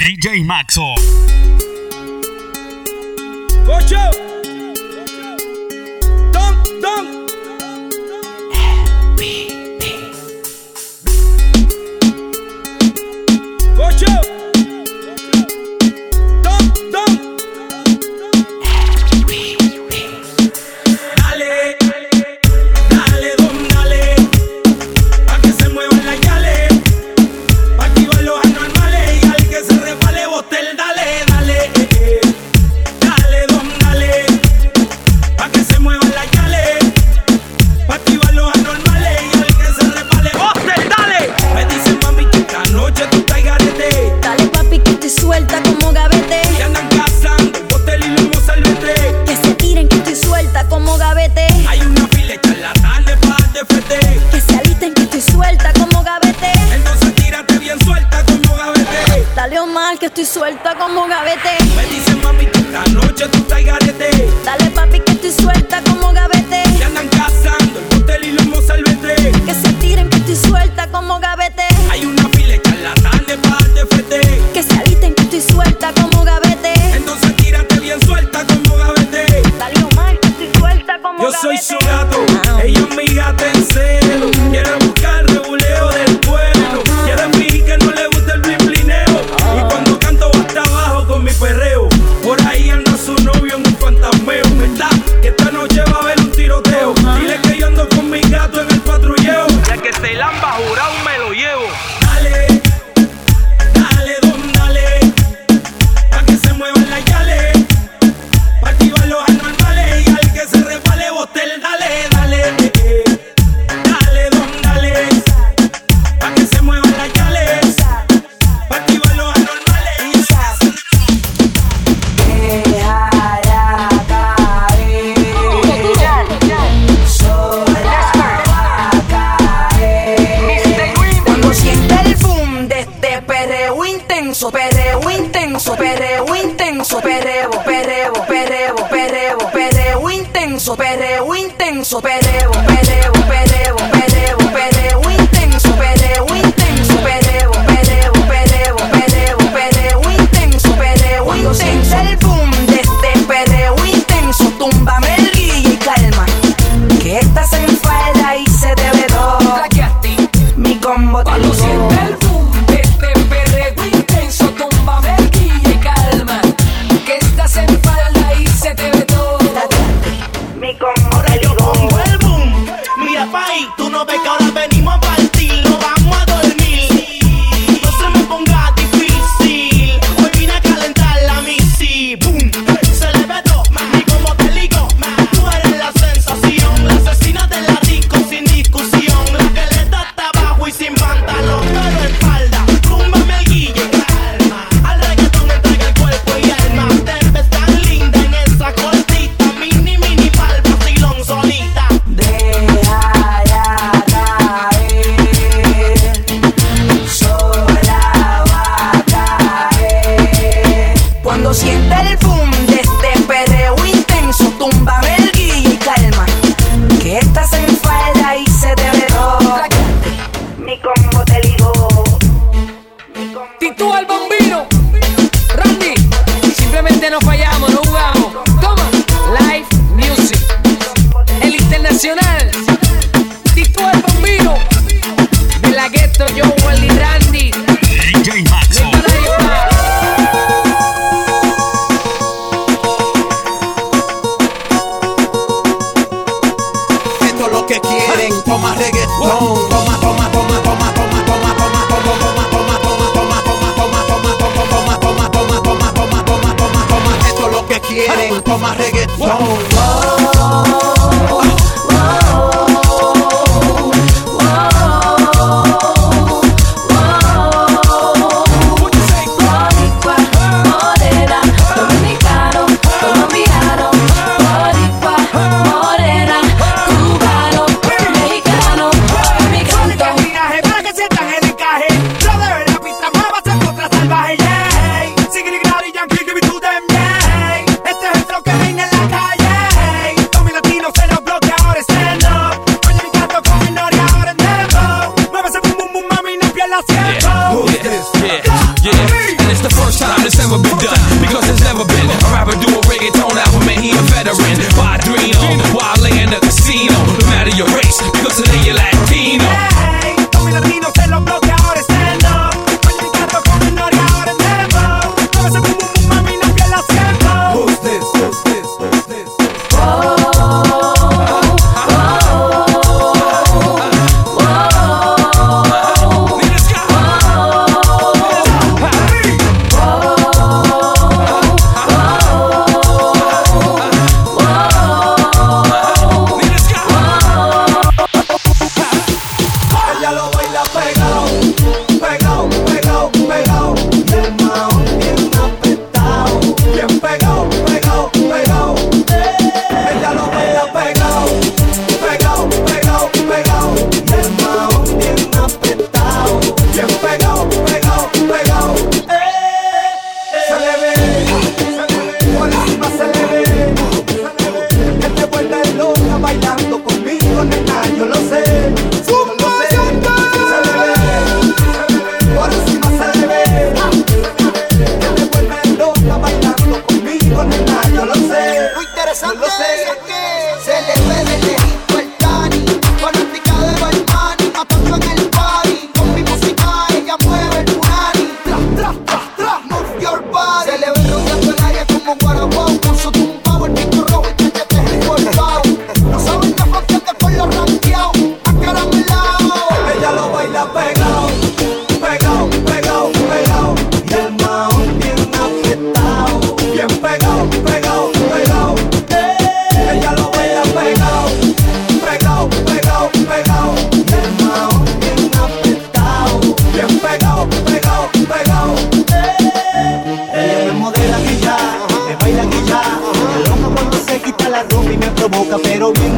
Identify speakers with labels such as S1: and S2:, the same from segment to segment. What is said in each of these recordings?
S1: DJ Maxo.
S2: ¡Ocho!
S3: estoy suelta como
S2: un
S4: gavete. intenso, perreo intenso, perreo intenso, perreo, perreo, perreo, perreo, perreo intenso, perreo intenso, perreo. will be done.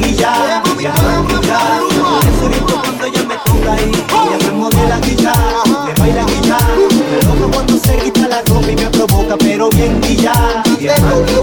S4: y ya, y
S5: cuando
S2: ella me toca ahí, ella me mueve la guitarra, me baila guitarra. Me loco cuando se quita la ropa y me provoca, pero bien y
S4: ya, cuando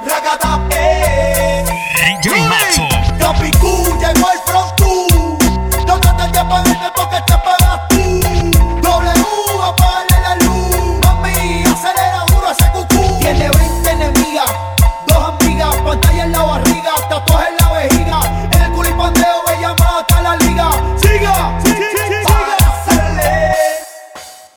S2: Ragada